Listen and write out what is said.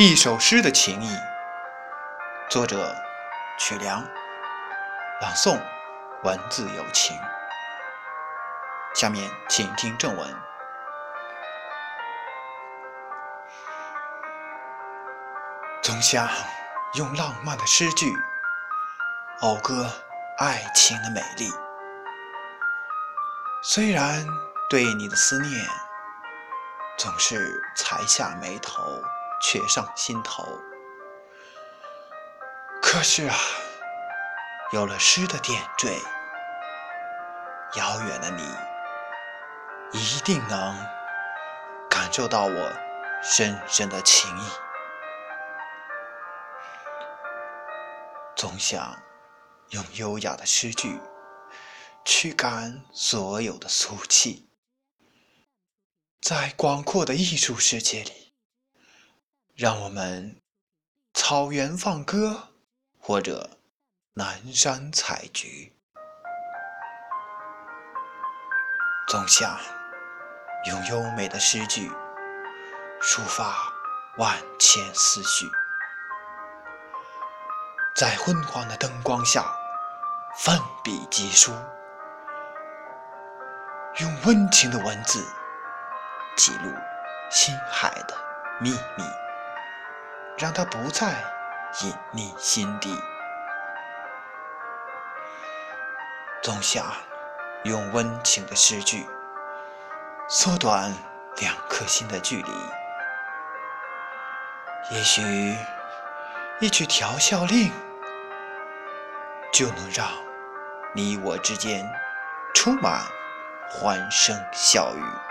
一首诗的情谊，作者曲梁，朗诵文字有情。下面请听正文。总想用浪漫的诗句讴歌爱情的美丽，虽然对你的思念总是才下眉头。却上心头。可是啊，有了诗的点缀，遥远的你一定能感受到我深深的情意。总想用优雅的诗句驱赶所有的俗气，在广阔的艺术世界里。让我们草原放歌，或者南山采菊，总想用优美的诗句抒发万千思绪，在昏黄的灯光下奋笔疾书，用温情的文字记录心海的秘密。让它不再隐匿心底，总想用温情的诗句缩短两颗心的距离。也许一曲调笑令就能让你我之间充满欢声笑语。